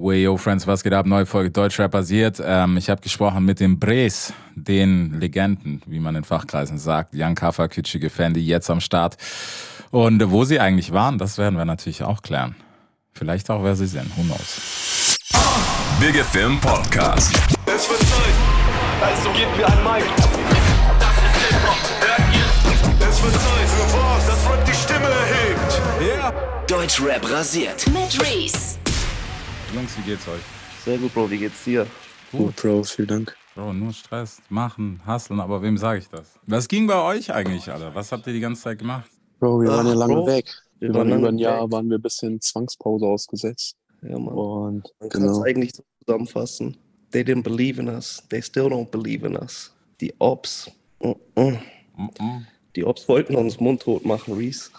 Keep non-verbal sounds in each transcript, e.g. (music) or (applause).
Way, yo, Friends, was geht ab? Neue Folge Deutschrap basiert. Ähm, ich habe gesprochen mit den Bres, den Legenden, wie man in Fachkreisen sagt. Jan Kaffer, kitschige Fendi, jetzt am Start. Und wo sie eigentlich waren, das werden wir natürlich auch klären. Vielleicht auch, wer sie sind. Who knows? Big Film Podcast. Es wird Zeit, also gebt mir ein Mic. Das ist Hip-Hop, hört ihr? Es wird Zeit für was, das Rap die Stimme erhebt. Yeah. Deutschrap rasiert. Mit Reese. Jungs, wie geht's euch? Sehr gut, Bro. Wie geht's dir? Gut, Bro, vielen Dank. Bro, nur Stress, machen, hustlen, aber wem sage ich das? Was ging bei euch eigentlich, Alter? Was habt ihr die ganze Zeit gemacht? Bro, wir Ach, waren ja lange Bro. weg. Wir Wir waren über ein Jahr, weg. waren wir ein bisschen Zwangspause ausgesetzt. Ja, Mann. Und Man kann es genau. eigentlich so zusammenfassen. They didn't believe in us. They still don't believe in us. Die Ops. Mm -mm. Mhm. Die Ops wollten uns mundtot machen, Reese.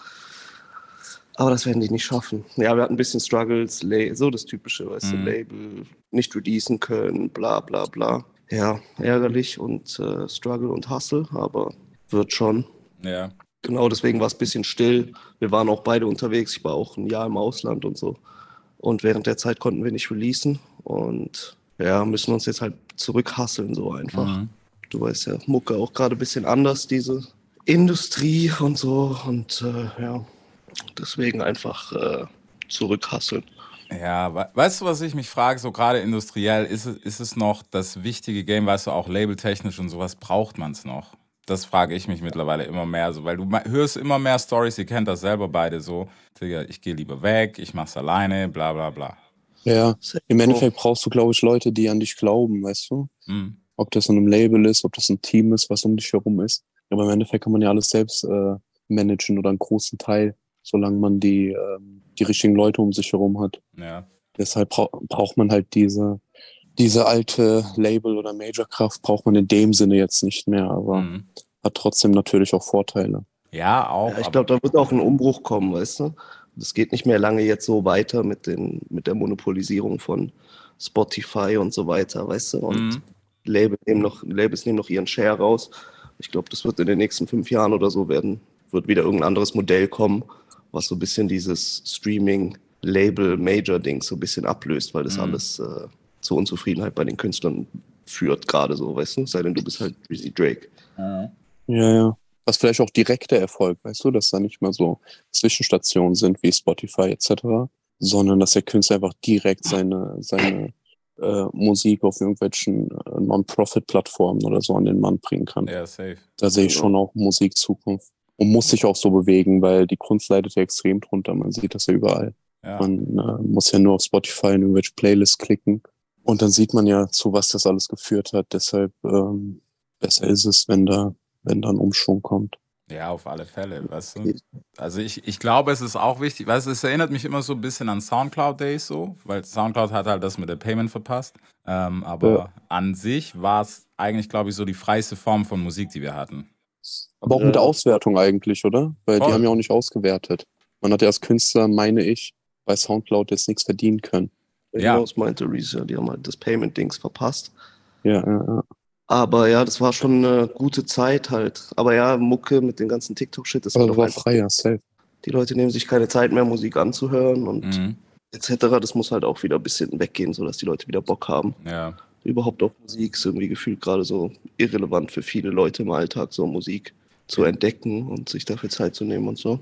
Aber das werden die nicht schaffen. Ja, wir hatten ein bisschen Struggles, so das Typische, weißt du, Mhm. Label, nicht releasen können, bla bla bla. Ja, ärgerlich und äh, Struggle und Hustle, aber wird schon. Ja. Genau, deswegen war es ein bisschen still. Wir waren auch beide unterwegs. Ich war auch ein Jahr im Ausland und so. Und während der Zeit konnten wir nicht releasen. Und ja, müssen uns jetzt halt zurückhasseln, so einfach. Mhm. Du weißt ja, Mucke auch gerade ein bisschen anders, diese Industrie und so. Und äh, ja, deswegen einfach äh, zurückhasseln. Ja, we weißt du, was ich mich frage, so gerade industriell, ist es, ist es noch das wichtige Game, weißt du, auch labeltechnisch und sowas, braucht man es noch? Das frage ich mich mittlerweile immer mehr, so, weil du hörst immer mehr Stories, ihr kennt das selber beide so, Digga, ich gehe lieber weg, ich mach's alleine, bla bla bla. Ja, im Endeffekt brauchst du, glaube ich, Leute, die an dich glauben, weißt du? Mhm. Ob das in einem Label ist, ob das ein Team ist, was um dich herum ist. Aber im Endeffekt kann man ja alles selbst äh, managen oder einen großen Teil, solange man die, ähm, die richtigen Leute um sich herum hat. Ja. Deshalb brau braucht man halt diese, diese alte Label- oder Major-Kraft, braucht man in dem Sinne jetzt nicht mehr, aber Mhm. hat trotzdem natürlich auch Vorteile. Ja, auch. Ja, ich glaube, da wird auch ein Umbruch kommen, weißt du? Das geht nicht mehr lange jetzt so weiter mit, den, mit der Monopolisierung von Spotify und so weiter, weißt du? Und Mhm. Labels nehmen noch, Labels nehmen noch ihren Share raus. Ich glaube, das wird in den nächsten fünf Jahren oder so werden, wird wieder irgendein anderes Modell kommen, was so ein bisschen dieses Streaming-Label-Major-Ding so ein bisschen ablöst, weil das Mhm. alles äh, zur Unzufriedenheit bei den Künstlern führt, gerade so, weißt du? Sei denn, du bist halt Drizzy Drake. Mhm. Ja, ja. Was vielleicht auch direkter Erfolg, weißt du, dass da nicht mehr so Zwischenstationen sind wie Spotify etc., sondern dass der Künstler einfach direkt seine, seine äh, Musik auf irgendwelchen äh, Non-Profit-Plattformen oder so an den Mann bringen kann. Ja, safe. Da sehe ich schon auch Musik Zukunft. Und muss sich auch so bewegen, weil die Kunst leidet ja extrem drunter. Man sieht das ja überall. Ja. Man äh, muss ja nur auf Spotify in irgendwelche Playlists klicken. Und dann sieht man ja, zu was das alles geführt hat. Deshalb ähm, besser ist es, wenn da, wenn da ein Umschwung kommt. Ja, auf alle Fälle, weißt du. Also ich, ich glaube, es ist auch wichtig, weißt du, es erinnert mich immer so ein bisschen an Soundcloud Days so, weil Soundcloud hat halt das mit der Payment verpasst. Ähm, aber Ja. an sich war es eigentlich, glaube ich, so die freiste Form von Musik, die wir hatten. Aber auch mit der Auswertung eigentlich, oder? Weil Voll. die haben ja auch nicht ausgewertet. Man hat ja als Künstler, meine ich, bei Soundcloud jetzt nichts verdienen können. Ja. Genau, das meinte Reese, die haben halt das Payment-Dings verpasst. Ja, ja, ja. Aber ja, das war schon eine gute Zeit halt. Aber ja, Mucke mit dem ganzen TikTok-Shit, das doch war einfach. freier, safe. Die Leute nehmen sich keine Zeit mehr, Musik anzuhören und Mhm. etc. Das muss halt auch wieder ein bisschen weggehen, sodass die Leute wieder Bock haben. Ja. Überhaupt auf Musik ist irgendwie gefühlt gerade so irrelevant für viele Leute im Alltag, so Musik zu entdecken und sich dafür Zeit zu nehmen und so.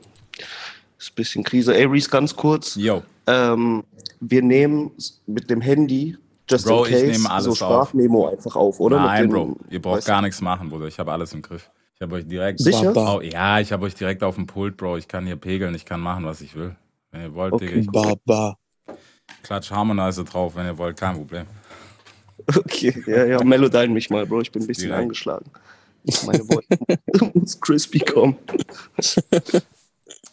Ist ein bisschen Krise. Ey, Reese, ganz kurz. Yo, Ähm, wir nehmen mit dem Handy, just Bro, in ich case, neme alles so auf. Sprachmemo einfach auf, oder? nein, Bro, ihr braucht gar nichts machen, Bruder. Ich habe alles im Griff. Ich habe euch direkt. Sicher? Oh, ja, ich habe euch direkt auf dem Pult, Bro. Ich kann hier pegeln, ich kann machen, was ich will. Wenn ihr wollt, Okay. Digga, ich ba, ba. klatsch Harmonizer drauf, wenn ihr wollt, kein Problem. Okay, ja, ja, Melodyne mich mal, Bro. Ich bin ein bisschen Direkt. angeschlagen. (laughs) Meine Worte muss crispy kommen. (laughs)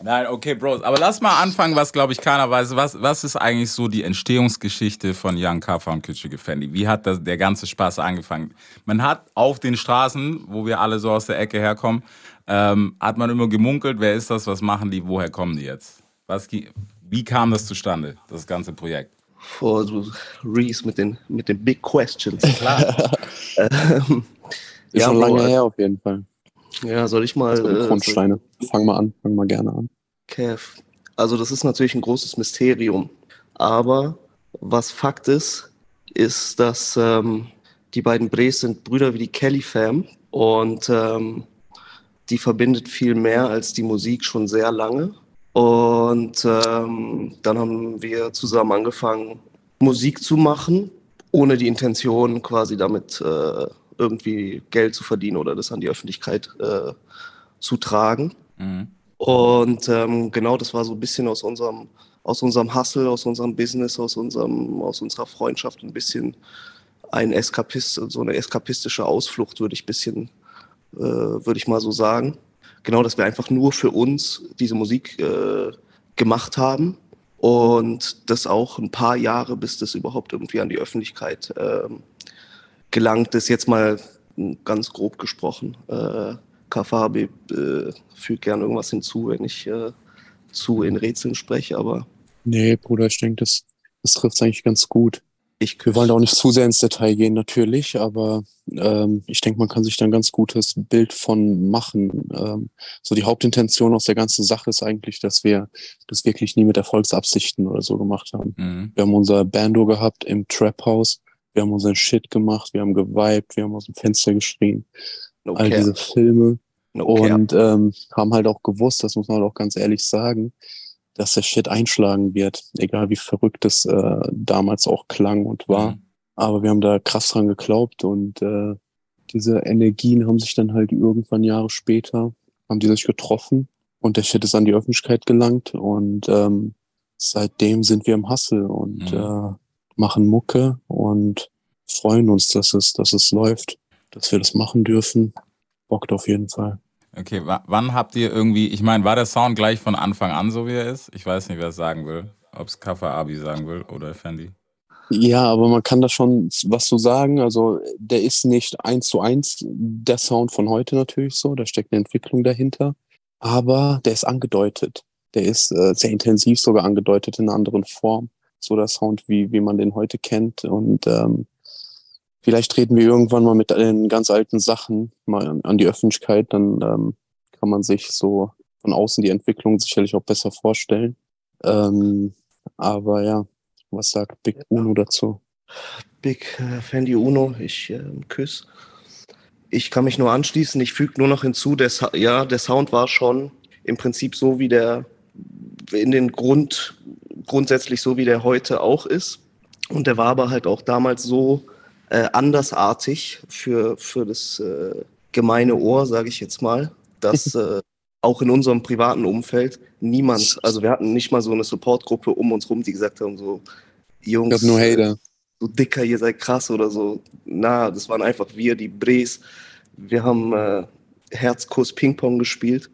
Nein, okay, Bros. Aber lass mal anfangen, was, glaube ich, keiner weiß. Was, was ist eigentlich so die Entstehungsgeschichte von Young Kaffer und Kitschige Fendi? Wie hat das, der ganze Spaß angefangen? Man hat auf den Straßen, wo wir alle so aus der Ecke herkommen, ähm, hat man immer gemunkelt, wer ist das, was machen die, woher kommen die jetzt? Was, wie kam das zustande, das ganze Projekt? Vor so Reese mit den, mit den Big Questions. (laughs) Klar. ähm, Ist Ja, schon lange her auf jeden Fall. ja, soll ich mal. So äh, Grundsteine. Fang mal an, fang mal gerne an. Kev. Also das ist natürlich ein großes Mysterium. Aber was Fakt ist, ist, dass ähm, die beiden Brees sind Brüder wie die Kelly Fam und ähm, die verbindet viel mehr als die Musik schon sehr lange. Und ähm, dann haben wir zusammen angefangen, Musik zu machen, ohne die Intention, quasi damit äh, irgendwie Geld zu verdienen oder das an die Öffentlichkeit äh, zu tragen. Mhm. Und ähm, genau das war so ein bisschen aus unserem, aus unserem Hustle, aus unserem Business, aus, unserem, aus unserer Freundschaft ein bisschen ein Eskapist, so eine eskapistische Ausflucht, würde ich bisschen, äh, würde ich mal so sagen. Genau, dass wir einfach nur für uns diese Musik äh, gemacht haben und das auch ein paar Jahre, bis das überhaupt irgendwie an die Öffentlichkeit ähm, gelangt ist. Jetzt mal ganz grob gesprochen. Äh, Kafabi äh, fügt gerne irgendwas hinzu, wenn ich äh, zu in Rätseln spreche, aber Nee, Bruder, ich denke, das, das trifft eigentlich ganz gut. Ich Wir wollen auch nicht zu sehr ins Detail gehen, natürlich, aber ähm, ich denke, man kann sich da ein ganz gutes Bild von machen. Ähm, so die Hauptintention aus der ganzen Sache ist eigentlich, dass wir das wirklich nie mit Erfolgsabsichten oder so gemacht haben. Mhm. Wir haben unser Bando gehabt im Trap House, wir haben unseren Shit gemacht, wir haben gewiped, wir haben aus dem Fenster geschrien, no all care, diese Filme no und ähm, haben halt auch gewusst, das muss man halt auch ganz ehrlich sagen, dass der Shit einschlagen wird, egal wie verrückt es äh, damals auch klang und war. Mhm. Aber wir haben da krass dran geglaubt und äh, diese Energien haben sich dann halt irgendwann Jahre später, haben die sich getroffen und der Shit ist an die Öffentlichkeit gelangt und ähm, seitdem sind wir im Hustle und Mhm. äh, machen Mucke und freuen uns, dass es, dass es läuft, dass wir das machen dürfen. Bockt auf jeden Fall. Okay, wa wann habt ihr irgendwie, ich meine, war der Sound gleich von Anfang an so, wie er ist? Ich weiß nicht, wer es sagen will. Ob es Kaffa Abi sagen will oder Fendi. Ja, aber man kann da schon was zu sagen. Also der ist nicht eins zu eins der Sound von heute natürlich so. Da steckt eine Entwicklung dahinter. Aber der ist angedeutet. Der ist äh, sehr intensiv sogar angedeutet in einer anderen Form. So der Sound, wie, wie man den heute kennt. Und ähm, vielleicht treten wir irgendwann mal mit den ganz alten Sachen mal an, die Öffentlichkeit. Dann ähm, kann man sich so von außen die Entwicklung sicherlich auch besser vorstellen. Ähm, aber ja, was sagt Big Uno dazu? Big äh, Fendi Uno, ich äh, küss. Ich kann mich nur anschließen. Ich füge nur noch hinzu, der, ja, der Sound war schon im Prinzip so, wie der in den Grund, grundsätzlich so, wie der heute auch ist. Und der war aber halt auch damals so äh, andersartig für, für das äh, gemeine Ohr, sage ich jetzt mal, dass (laughs) äh, auch in unserem privaten Umfeld niemand, also wir hatten nicht mal so eine Supportgruppe um uns rum, die gesagt haben, so, Jungs, Ich hab nur Hater. so dicker, ihr seid krass oder so. Na, das waren einfach wir, die Brees. Wir haben äh, Herzkuss Ping-Pong gespielt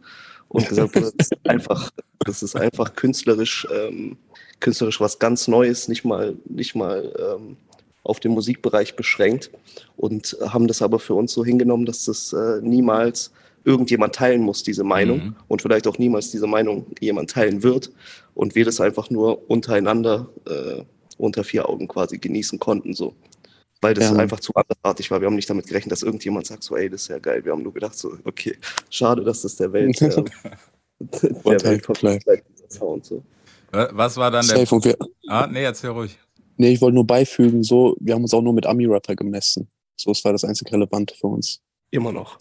und gesagt, das ist (laughs) einfach, das ist einfach künstlerisch, ähm, künstlerisch was ganz Neues, nicht mal, nicht mal ähm, auf den Musikbereich beschränkt und haben das aber für uns so hingenommen, dass das äh, niemals irgendjemand teilen muss, diese Meinung Mhm. und vielleicht auch niemals diese Meinung jemand teilen wird und wir das einfach nur untereinander äh, unter vier Augen quasi genießen konnten, so. Weil das Ja. einfach zu andersartig war. Wir haben nicht damit gerechnet, dass irgendjemand sagt, so, ey, das ist ja geil. Wir haben nur gedacht, so, okay, schade, dass das der Welt, (laughs) äh, der Welt verpflichtet, dieser Sound, so. Wa- Was war dann der. Safe. Wir, Ah, nee, erzähl ruhig. Nee, ich wollte nur beifügen, so, wir haben uns auch nur mit Ami-Rapper gemessen. So, es war das einzig Relevante für uns. Immer noch.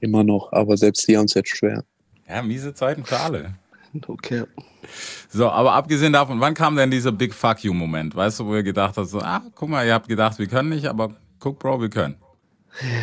Immer noch, aber selbst die haben es jetzt schwer. Ja, miese Zeiten für alle. Okay. So, aber abgesehen davon, wann kam denn dieser Big Fuck You-Moment? Weißt du, wo ihr gedacht habt, so, ah, guck mal, ihr habt gedacht, wir können nicht, aber guck, Bro, wir können.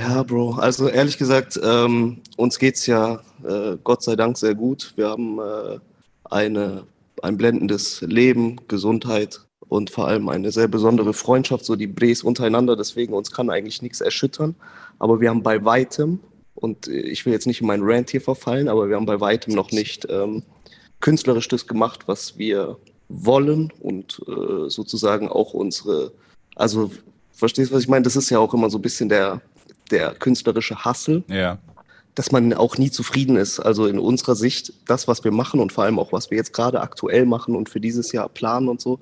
Ja, Bro. Also ehrlich gesagt, ähm, uns geht's ja äh, Gott sei Dank sehr gut. Wir haben äh, eine, ein blendendes Leben, Gesundheit und vor allem eine sehr besondere Freundschaft, so die Brees untereinander. Deswegen uns kann eigentlich nichts erschüttern. Aber wir haben bei weitem, und äh, ich will jetzt nicht in meinen Rant hier verfallen, aber wir haben bei weitem noch nicht ähm, künstlerisch das gemacht, was wir wollen und äh, sozusagen auch unsere, also verstehst du, was ich meine? Das ist ja auch immer so ein bisschen der, der künstlerische Hassel, Ja. dass man auch nie zufrieden ist. Also in unserer Sicht, das, was wir machen und vor allem auch, was wir jetzt gerade aktuell machen und für dieses Jahr planen und so,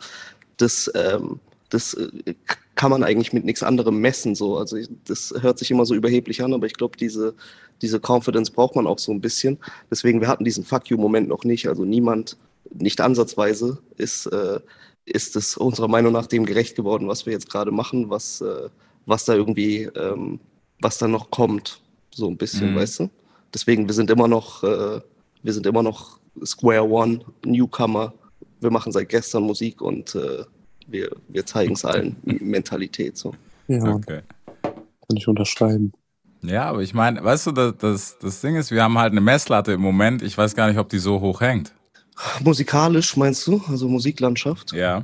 das, ähm, das äh, kann man eigentlich mit nichts anderem messen. So. Also das hört sich immer so überheblich an, aber ich glaube, diese, diese Confidence braucht man auch so ein bisschen. Deswegen, wir hatten diesen Fuck you-Moment noch nicht. Also niemand, nicht ansatzweise, ist, äh, ist es unserer Meinung nach dem gerecht geworden, was wir jetzt gerade machen, was, äh, was da irgendwie, ähm, was da noch kommt, so ein bisschen, Mhm. weißt du? Deswegen, wir sind immer noch, äh, wir sind immer noch Square One, Newcomer. Wir machen seit gestern Musik und äh, wir, wir zeigen es allen, Mentalität so. Ja, Okay. kann ich unterschreiben. Ja, aber ich meine, weißt du, das, das, das Ding ist, wir haben halt eine Messlatte im Moment. Ich weiß gar nicht, ob die so hoch hängt. Musikalisch meinst du, also Musiklandschaft? Ja.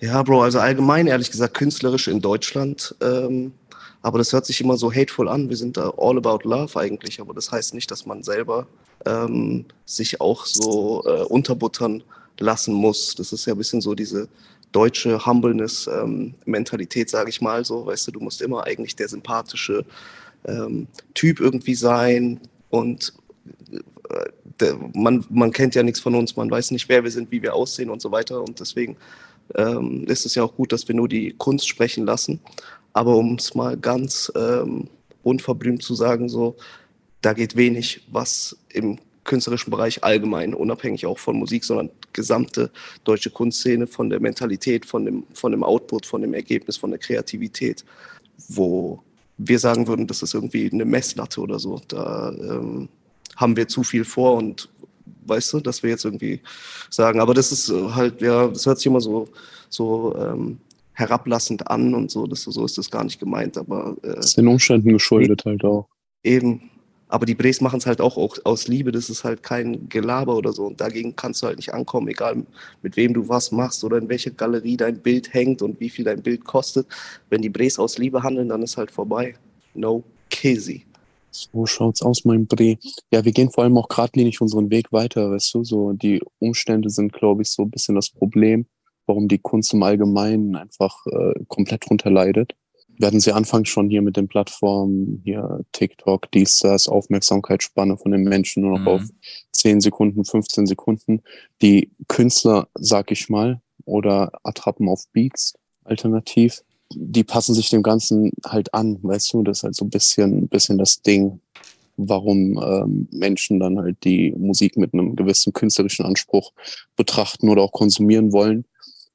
Ja, Bro, also allgemein, ehrlich gesagt, künstlerisch in Deutschland. Ähm, aber das hört sich immer so hateful an. Wir sind da all about love eigentlich. Aber das heißt nicht, dass man selber ähm, sich auch so äh, unterbuttern lassen muss. Das ist ja ein bisschen so diese deutsche Humbleness-Mentalität, sage ich mal so. Weißt du, du musst immer eigentlich der sympathische ähm, Typ irgendwie sein. Und äh, der, man, man kennt ja nichts von uns, man weiß nicht, wer wir sind, wie wir aussehen und so weiter. Und deswegen ähm, ist es ja auch gut, dass wir nur die Kunst sprechen lassen. Aber um es mal ganz ähm, unverblümt zu sagen, so, da geht wenig, was im künstlerischen Bereich allgemein, unabhängig auch von Musik, sondern gesamte deutsche Kunstszene von der Mentalität, von dem, von dem Output, von dem Ergebnis, von der Kreativität, wo wir sagen würden, das ist irgendwie eine Messlatte oder so. Da ähm, haben wir zu viel vor und weißt du, dass wir jetzt irgendwie sagen, aber das ist halt, ja, das hört sich immer so, so ähm, herablassend an und so, das, so ist das gar nicht gemeint, aber äh, Das ist den Umständen geschuldet halt auch. eben, aber die Brees machen es halt auch, auch aus Liebe, das ist halt kein Gelaber oder so und dagegen kannst du halt nicht ankommen, egal mit wem du was machst oder in welcher Galerie dein Bild hängt und wie viel dein Bild kostet. Wenn die Brees aus Liebe handeln, dann ist halt vorbei. No kizzy. So schaut's aus, mein Bre. Ja, wir gehen vor allem auch geradlinig unseren Weg weiter, weißt du, so die Umstände sind, glaube ich, so ein bisschen das Problem, warum die Kunst im Allgemeinen einfach äh, komplett drunter leidet. Wir hatten sie anfangs schon hier mit den Plattformen, hier TikTok, dies, das, Aufmerksamkeitsspanne von den Menschen nur noch Mhm. auf 10 Sekunden, 15 Sekunden. Die Künstler, sag ich mal, oder Attrappen auf Beats, alternativ, die passen sich dem Ganzen halt an, weißt du, das ist halt so ein bisschen, bisschen das Ding, warum ähm, Menschen dann halt die Musik mit einem gewissen künstlerischen Anspruch betrachten oder auch konsumieren wollen,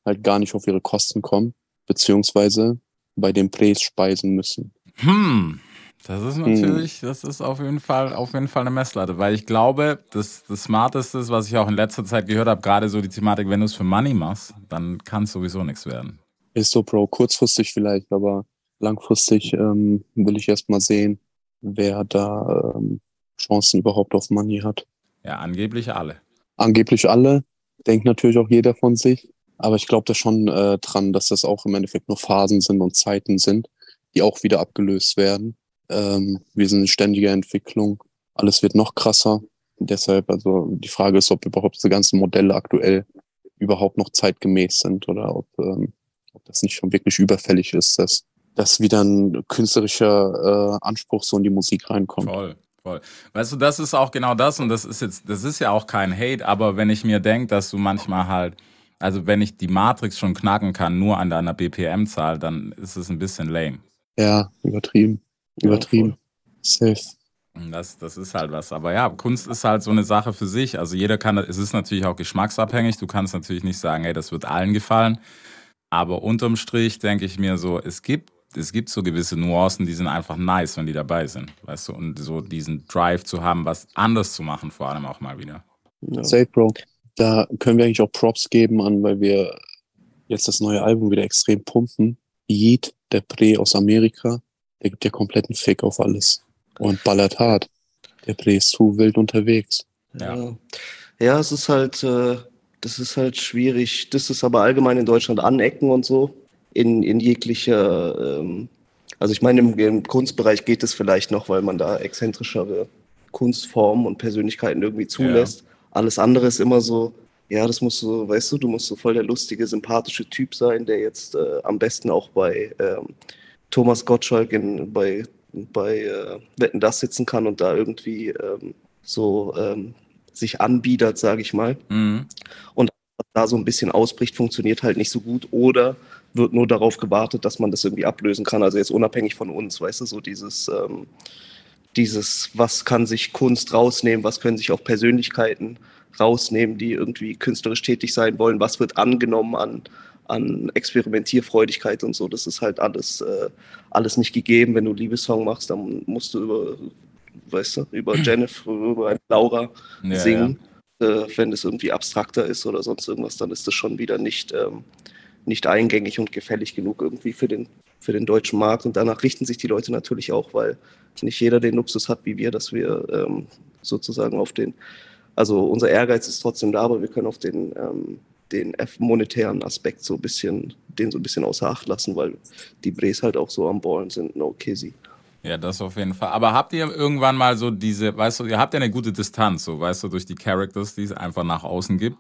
halt gar nicht auf ihre Kosten kommen, beziehungsweise bei dem Preis speisen müssen. Hm, das ist natürlich, das ist auf jeden Fall, auf jeden Fall eine Messlatte, weil ich glaube, das, das Smarteste ist, was ich auch in letzter Zeit gehört habe, gerade so die Thematik, wenn du es für Money machst, dann kann es sowieso nichts werden. Ist so, Bro, kurzfristig vielleicht, aber langfristig ähm, will ich erst mal sehen, wer da ähm, Chancen überhaupt auf Money hat. Ja, angeblich alle. Angeblich alle, denkt natürlich auch jeder von sich, aber ich glaube da schon äh, dran, dass das auch im Endeffekt nur Phasen sind und Zeiten sind, die auch wieder abgelöst werden. Ähm, wir sind in ständiger Entwicklung, alles wird noch krasser. Deshalb, also die Frage ist, ob überhaupt diese ganzen Modelle aktuell überhaupt noch zeitgemäß sind oder ob, ähm, ob das nicht schon wirklich überfällig ist, dass, dass wieder ein künstlerischer äh, Anspruch so in die Musik reinkommt. Voll, voll. Weißt du, das ist auch genau das und das ist jetzt, das ist ja auch kein Hate, aber wenn ich mir denke, dass du manchmal halt, also wenn ich die Matrix schon knacken kann, nur an deiner BPM-Zahl, dann ist es ein bisschen lame. Ja, übertrieben. Übertrieben. Safe. Das, das ist halt was. Aber ja, Kunst ist halt so eine Sache für sich. Also jeder kann, es ist natürlich auch geschmacksabhängig. Du kannst natürlich nicht sagen, hey, das wird allen gefallen. Aber unterm Strich denke ich mir so, es gibt, es gibt so gewisse Nuancen, die sind einfach nice, wenn die dabei sind. Weißt du, und so diesen Drive zu haben, was anders zu machen, vor allem auch mal wieder. Ja. Safe, Bro. Da können wir eigentlich auch Props geben an, weil wir jetzt das neue Album wieder extrem pumpen. Yeet, der Pre aus Amerika, der gibt ja kompletten Fick auf alles. Und ballert hart. Der Pre ist zu wild unterwegs. Ja. Ja. ja, es ist halt, äh, das ist halt schwierig. Das ist aber allgemein in Deutschland anecken und so. In, in jeglicher, ähm, also ich meine, im, im Kunstbereich geht es vielleicht noch, weil man da exzentrischere Kunstformen und Persönlichkeiten irgendwie zulässt. Alles andere ist immer so, ja, das musst du, weißt du, du musst so voll der lustige, sympathische Typ sein, der jetzt äh, am besten auch bei ähm, Thomas Gottschalk in, bei, bei äh, Wetten das sitzen kann und da irgendwie ähm, so ähm, sich anbietet, sage ich mal. Mhm. Was da so ein bisschen ausbricht, funktioniert halt nicht so gut oder wird nur darauf gewartet, dass man das irgendwie ablösen kann. Also jetzt unabhängig von uns, weißt du, so dieses, ähm, dieses, was kann sich Kunst rausnehmen, was können sich auch Persönlichkeiten rausnehmen, die irgendwie künstlerisch tätig sein wollen, was wird angenommen an, an Experimentierfreudigkeit und so. Das ist halt alles, äh, alles nicht gegeben. Wenn du Liebessong machst, dann musst du über, weißt du, über (clears throat) Jennifer, über Laura Ja, singen. Äh, wenn es irgendwie abstrakter ist oder sonst irgendwas, dann ist das schon wieder nicht, ähm, nicht eingängig und gefällig genug irgendwie für den, für den deutschen Markt. Und danach richten sich die Leute natürlich auch, weil nicht jeder den Luxus hat wie wir, dass wir ähm, sozusagen auf den, also unser Ehrgeiz ist trotzdem da, aber wir können auf den, ähm, den monetären Aspekt so ein bisschen, den so ein bisschen außer Acht lassen, weil die Brees halt auch so am Ballen sind, no kizzy. Ja, das auf jeden Fall. Aber habt ihr irgendwann mal so diese, weißt du, ihr habt ja eine gute Distanz, so, weißt du, durch die Characters, die es einfach nach außen gibt.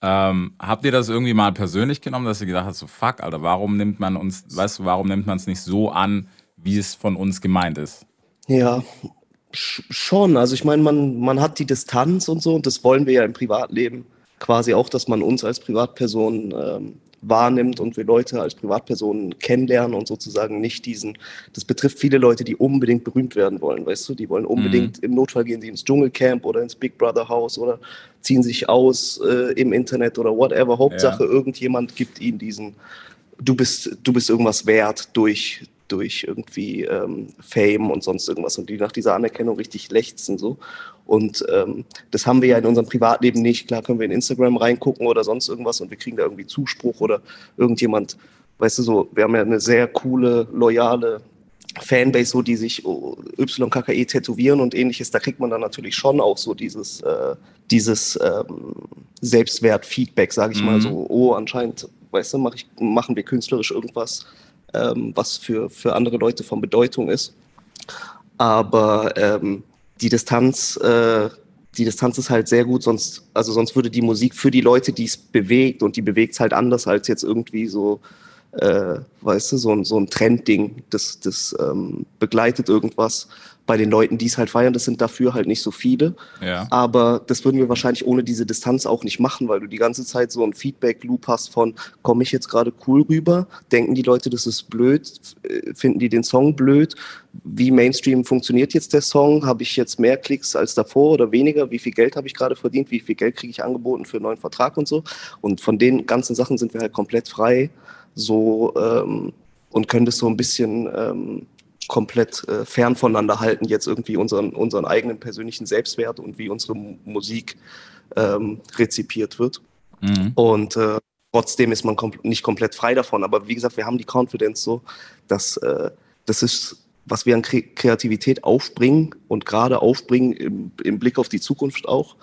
Ähm, habt ihr das irgendwie mal persönlich genommen, dass ihr gedacht habt, so fuck, Alter, warum nimmt man uns, weißt du, warum nimmt man es nicht so an, wie es von uns gemeint ist? Ja, sch- schon. Also ich meine, man, man hat die Distanz und so und das wollen wir ja im Privatleben quasi auch, dass man uns als Privatperson ähm, wahrnimmt und wir Leute als Privatpersonen kennenlernen und sozusagen nicht diesen, das betrifft viele Leute, die unbedingt berühmt werden wollen, weißt du, die wollen unbedingt, im Notfall gehen sie ins Dschungelcamp oder ins Big Brother Haus oder ziehen sich aus äh, im Internet oder whatever. Hauptsache, irgendjemand gibt ihnen diesen, du bist, du bist irgendwas wert durch, durch irgendwie ähm, Fame und sonst irgendwas und die nach dieser Anerkennung richtig lechzen so. Und ähm, das haben wir ja in unserem Privatleben nicht. Klar können wir in Instagram reingucken oder sonst irgendwas und wir kriegen da irgendwie Zuspruch oder irgendjemand, weißt du so, wir haben ja eine sehr coole, loyale Fanbase, so die sich oh, YKKE tätowieren und ähnliches, da kriegt man dann natürlich schon auch so dieses, äh, dieses ähm, Selbstwert-Feedback, sage ich mal Mhm. so, oh, anscheinend, weißt du, mach ich, machen wir künstlerisch irgendwas, ähm, was für, für andere Leute von Bedeutung ist. Aber ähm, die Distanz, äh, die Distanz ist halt sehr gut, sonst, also sonst würde die Musik für die Leute, die es bewegt, und die bewegt es halt anders als jetzt irgendwie so, äh, weißt du, so ein, so ein Trendding, das, das ähm, begleitet irgendwas. Bei den Leuten, die es halt feiern, das sind dafür halt nicht so viele. Ja. Aber das würden wir wahrscheinlich ohne diese Distanz auch nicht machen, weil du die ganze Zeit so einen Feedback-Loop hast von, komme ich jetzt gerade cool rüber? Denken die Leute, das ist blöd? Äh, Finden die den Song blöd? Wie Mainstream funktioniert jetzt der Song? Habe ich jetzt mehr Klicks als davor oder weniger? Wie viel Geld habe ich gerade verdient? Wie viel Geld kriege ich angeboten für einen neuen Vertrag und so? Und von den ganzen Sachen sind wir halt komplett frei so ähm, und können das so ein bisschen ähm, komplett äh, fern voneinander halten, jetzt irgendwie unseren, unseren eigenen persönlichen Selbstwert und wie unsere Mu- Musik ähm, rezipiert wird. Mhm. Und äh, trotzdem ist man kom nicht komplett frei davon. Aber wie gesagt, wir haben die Confidence so, dass äh, das ist, was wir an Kre Kreativität aufbringen und gerade aufbringen im, im Blick auf die Zukunft auch.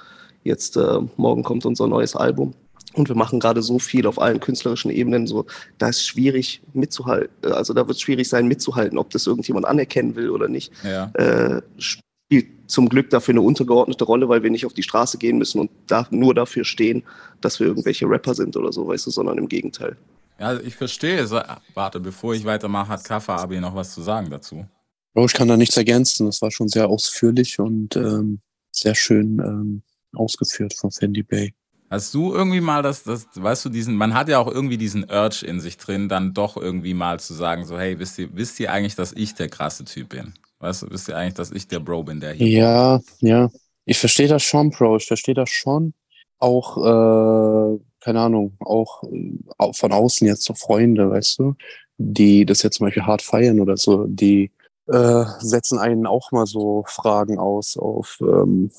Jetzt äh, morgen kommt unser neues Album. Und wir machen gerade so viel auf allen künstlerischen Ebenen, so da ist schwierig mitzuhalten. Also da wird es schwierig sein, mitzuhalten, ob das irgendjemand anerkennen will oder nicht Ja. äh, spielt zum Glück dafür eine untergeordnete Rolle, weil wir nicht auf die Straße gehen müssen und da, nur dafür stehen, dass wir irgendwelche Rapper sind oder so, weißt du, sondern im Gegenteil. Ja, ich verstehe. So, warte, bevor ich weitermache, hat Kaffa Abi noch was zu sagen dazu. Oh, ich kann da nichts ergänzen. Das war schon sehr ausführlich und ähm, sehr schön ähm, ausgeführt von Fendi Bay. Hast du irgendwie mal das, das, weißt du, diesen, man hat ja auch irgendwie diesen Urge in sich drin, dann doch irgendwie mal zu sagen, so, hey, wisst ihr, wisst ihr eigentlich, dass ich der krasse Typ bin? Weißt du, wisst ihr eigentlich, dass ich der Bro bin, der hier. Ja, ja. Ich verstehe das schon, Bro. Ich verstehe das schon. Auch, äh, keine Ahnung, auch, äh, auch von außen jetzt so Freunde, weißt du, die das jetzt zum Beispiel hart feiern oder so, die äh, setzen einen auch mal so Fragen aus auf, ähm,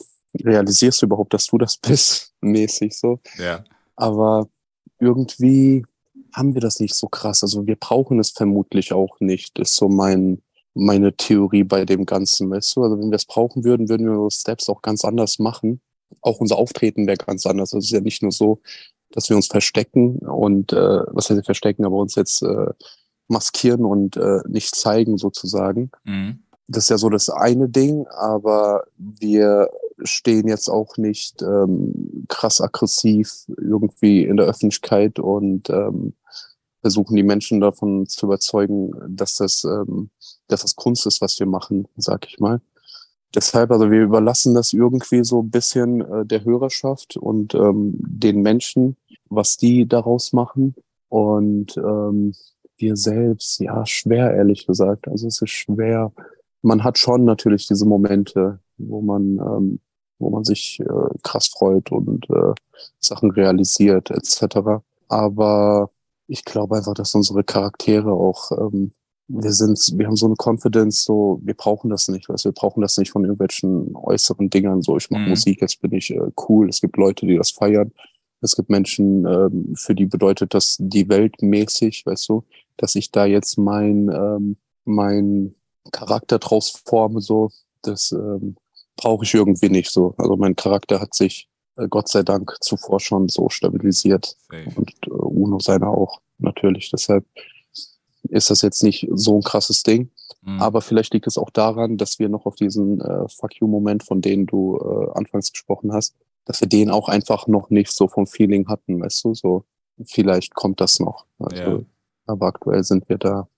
realisierst du überhaupt, dass du das bist, mäßig so. Ja. Aber irgendwie haben wir das nicht so krass. Also wir brauchen es vermutlich auch nicht, ist so mein, meine Theorie bei dem Ganzen, weißt du? Also wenn wir es brauchen würden, würden wir unsere Steps auch ganz anders machen. Auch unser Auftreten wäre ganz anders. Also es ist ja nicht nur so, dass wir uns verstecken und, äh, was heißt verstecken, aber uns jetzt äh, maskieren und äh, nicht zeigen sozusagen. Mhm. Das ist ja so das eine Ding, aber wir stehen jetzt auch nicht ähm, krass aggressiv irgendwie in der Öffentlichkeit und ähm, versuchen die Menschen davon zu überzeugen, dass das, ähm, dass das Kunst ist, was wir machen, sag ich mal. Deshalb, also wir überlassen das irgendwie so ein bisschen äh, der Hörerschaft und ähm, den Menschen, was die daraus machen. Und ähm, wir selbst, ja, schwer, ehrlich gesagt. Also es ist schwer. Man hat schon natürlich diese Momente, wo man ähm, wo man sich äh, krass freut und äh, Sachen realisiert etc. Aber ich glaube einfach, dass unsere Charaktere auch, ähm, wir sind, wir haben so eine Confidence, so, wir brauchen das nicht, weißt, wir brauchen das nicht von irgendwelchen äußeren Dingern, so, ich mache Mhm. Musik, jetzt bin ich äh, cool, es gibt Leute, die das feiern, es gibt Menschen, ähm, für die bedeutet das die Welt mäßig, weißt du, dass ich da jetzt mein, ähm, mein Charakter draus forme, so, das ähm, brauche ich irgendwie nicht so. Also mein Charakter hat sich äh, Gott sei Dank zuvor schon so stabilisiert Safe. und äh, Uno seiner auch natürlich. Deshalb ist das jetzt nicht so ein krasses Ding. Mhm. Aber vielleicht liegt es auch daran, dass wir noch auf diesen äh, Fuck you-Moment, von denen du äh, anfangs gesprochen hast, dass wir den auch einfach noch nicht so vom Feeling hatten, weißt du? So, vielleicht kommt das noch. Also, Ja. Aber aktuell sind wir da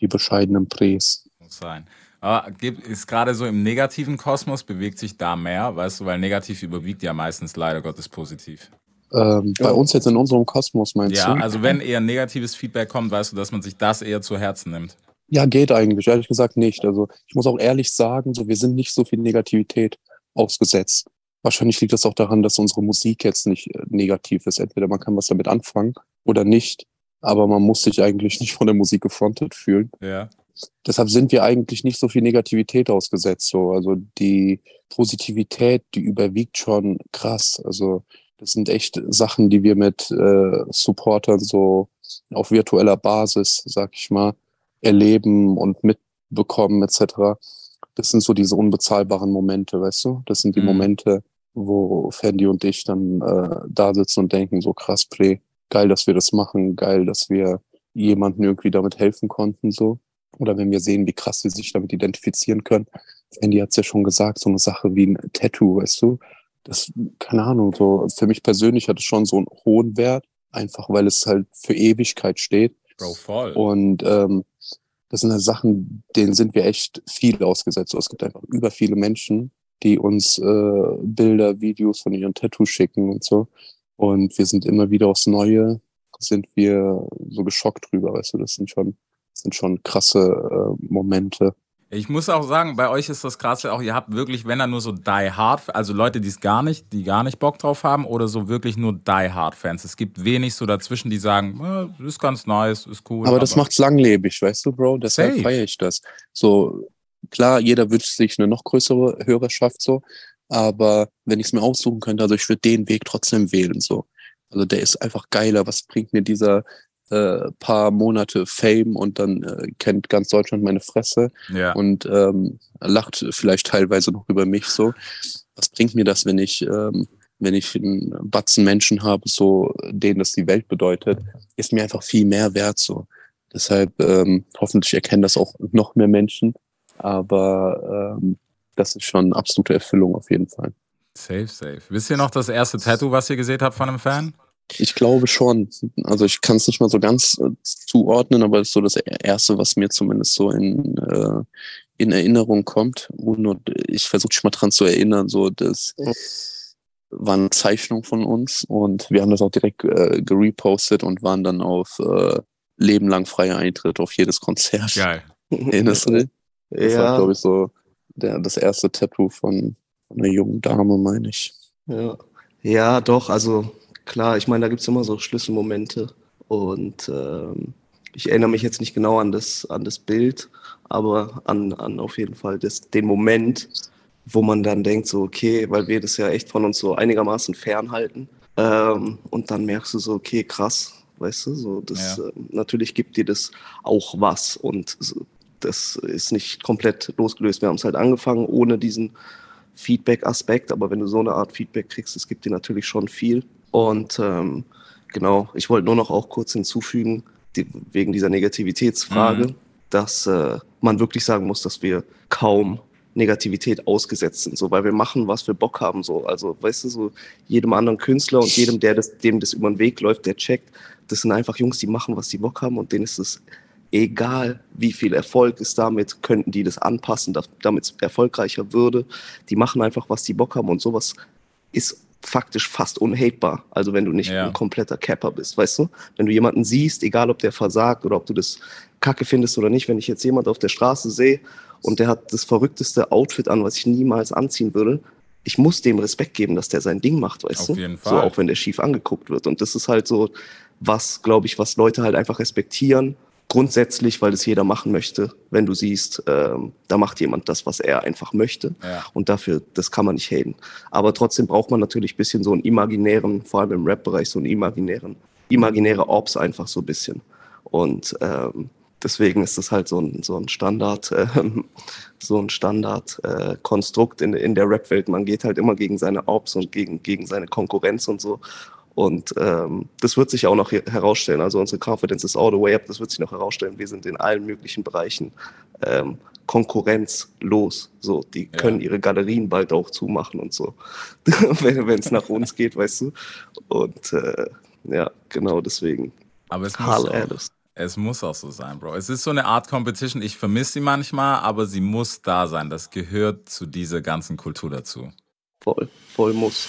die bescheidenen Prés. Muss sein. Aber gibt- ist gerade so im negativen Kosmos, bewegt sich da mehr, weißt du, weil negativ überwiegt ja meistens leider Gottes positiv. Ähm, Bei Ja. uns jetzt in unserem Kosmos, meinst Ja, du? also wenn eher negatives Feedback kommt, weißt du, dass man sich das eher zu Herzen nimmt. Ja, geht eigentlich, ehrlich gesagt nicht. Also ich muss auch ehrlich sagen, so wir sind nicht so viel Negativität ausgesetzt. Wahrscheinlich liegt das auch daran, dass unsere Musik jetzt nicht äh, negativ ist. Entweder man kann was damit anfangen oder nicht, aber man muss sich eigentlich nicht von der Musik gefrontet fühlen. Ja. Deshalb sind wir eigentlich nicht so viel Negativität ausgesetzt. So, also die Positivität, die überwiegt schon krass. Also das sind echt Sachen, die wir mit äh, Supportern so auf virtueller Basis, sag ich mal, erleben und mitbekommen etc. Das sind so diese unbezahlbaren Momente, weißt du? Das sind die Mhm. Momente, wo Fendi und ich dann äh, da sitzen und denken, so krass, Pre, geil, dass wir das machen, geil, dass wir jemandem irgendwie damit helfen konnten, so. Oder wenn wir sehen, wie krass sie sich damit identifizieren können. Fendi hat's ja schon gesagt, so eine Sache wie ein Tattoo, weißt du? Das, keine Ahnung, so, für mich persönlich hat es schon so einen hohen Wert, einfach weil es halt für Ewigkeit steht. Bro, voll. Und ähm, das sind halt Sachen, denen sind wir echt viel ausgesetzt. Es gibt einfach über viele Menschen, die uns äh, Bilder, Videos von ihren Tattoos schicken und so. Und wir sind immer wieder aufs Neue, sind wir so geschockt drüber, weißt du, das sind schon, sind schon krasse äh, Momente. Ich muss auch sagen, bei euch ist das krasse auch, ihr habt wirklich, wenn er nur so Die Hard, also Leute, die es gar nicht, die gar nicht Bock drauf haben, oder so wirklich nur Die Hard Fans. Es gibt wenig so dazwischen, die sagen, "Ja, ist ganz nice, ist cool. Aber das macht's langlebig, weißt du, Bro? Deshalb feiere ich das. So, klar, jeder wünscht sich eine noch größere Hörerschaft so, aber wenn ich es mir aussuchen könnte, also ich würde den Weg trotzdem wählen, so. Also der ist einfach geiler. Was bringt mir dieser äh, paar Monate Fame und dann äh, kennt ganz Deutschland meine Fresse Ja. und ähm, lacht vielleicht teilweise noch über mich so. Was bringt mir das, wenn ich, ähm, wenn ich einen Batzen Menschen habe, so denen das die Welt bedeutet, ist mir einfach viel mehr wert so. Deshalb ähm, hoffentlich erkennen das auch noch mehr Menschen, aber ähm, das ist schon eine absolute Erfüllung auf jeden Fall. Safe, safe. Wisst ihr noch das erste Tattoo, was ihr gesehen habt von einem Fan? Ich glaube schon. Also ich kann es nicht mal so ganz äh, zuordnen, aber es ist so das Erste, was mir zumindest so in, äh, in Erinnerung kommt. Und ich versuche mich mal dran zu erinnern. So, das war eine Zeichnung von uns und wir haben das auch direkt äh, gerepostet und waren dann auf äh, Leben lang freier Eintritt auf jedes Konzert. Geil. (laughs) Erinnerst du dich? Das war, Ja, glaube ich, so der, das erste Tattoo von, von einer jungen Dame, meine ich. ja. ja, doch, also klar, ich meine, da gibt's immer so Schlüsselmomente und ähm, ich erinnere mich jetzt nicht genau an das, an das Bild, aber an, an auf jeden Fall das, den Moment, wo man dann denkt, so, okay, weil wir das ja echt von uns so einigermaßen fernhalten. Ähm, und dann merkst du so, okay, krass, weißt du, so, das Ja. ähm, natürlich gibt dir das auch was und so, das ist nicht komplett losgelöst. Wir haben es halt angefangen ohne diesen Feedback-Aspekt, aber wenn du so eine Art Feedback kriegst, es gibt dir natürlich schon viel. Und ähm, genau, ich wollte nur noch auch kurz hinzufügen, die, wegen dieser Negativitätsfrage, Mhm. dass äh, man wirklich sagen muss, dass wir kaum Negativität ausgesetzt sind, so weil wir machen, was wir Bock haben, so also weißt du so jedem anderen Künstler und jedem, der das, dem das über den Weg läuft, der checkt, das sind einfach Jungs, die machen, was sie Bock haben und denen ist es egal, wie viel Erfolg ist damit, könnten die das anpassen, damit es erfolgreicher würde. Die machen einfach, was die Bock haben und sowas ist faktisch fast unhatebar. Also wenn du nicht Ja. ein kompletter Capper bist, weißt du? Wenn du jemanden siehst, egal ob der versagt oder ob du das kacke findest oder nicht, wenn ich jetzt jemand auf der Straße sehe und der hat das verrückteste Outfit an, was ich niemals anziehen würde, ich muss dem Respekt geben, dass der sein Ding macht, weißt Auf du? jeden So, Fall. auch wenn der schief angeguckt wird. Und das ist halt so, was, glaube ich, was Leute halt einfach respektieren. Grundsätzlich, weil es jeder machen möchte. Wenn du siehst, ähm, da macht jemand das, was er einfach möchte. Ja. Und dafür, das kann man nicht haten. Aber trotzdem braucht man natürlich ein bisschen so einen imaginären, vor allem im Rap-Bereich, so einen imaginären, imaginäre Orbs einfach so ein bisschen. Und ähm, deswegen ist das halt so ein, so ein Standard, ähm, (laughs) so ein Standard-Konstrukt äh, in, in der Rap-Welt. Man geht halt immer gegen seine Orbs und gegen, gegen seine Konkurrenz und so. Und ähm, das wird sich auch noch he- herausstellen. Also unsere Confidence is all the way up. Das wird sich noch herausstellen. Wir sind in allen möglichen Bereichen ähm, konkurrenzlos. So, die Ja. können ihre Galerien bald auch zumachen und so, (laughs) wenn es nach uns geht, weißt du. Und äh, ja, genau deswegen. Aber es muss, auch, es muss auch so sein, Bro. Es ist so eine Art Competition. Ich vermisse sie manchmal, aber sie muss da sein. Das gehört zu dieser ganzen Kultur dazu. Voll, voll muss.